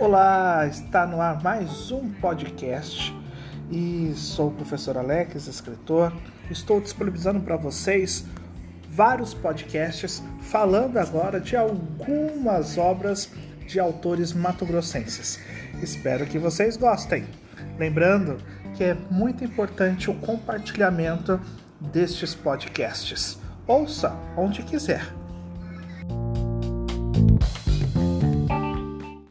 Olá, está no ar mais um podcast e sou o professor Alex, escritor. Estou disponibilizando para vocês vários podcasts falando agora de algumas obras de autores matogrossenses. Espero que vocês gostem. Lembrando que é muito importante o compartilhamento destes podcasts. Ouça onde quiser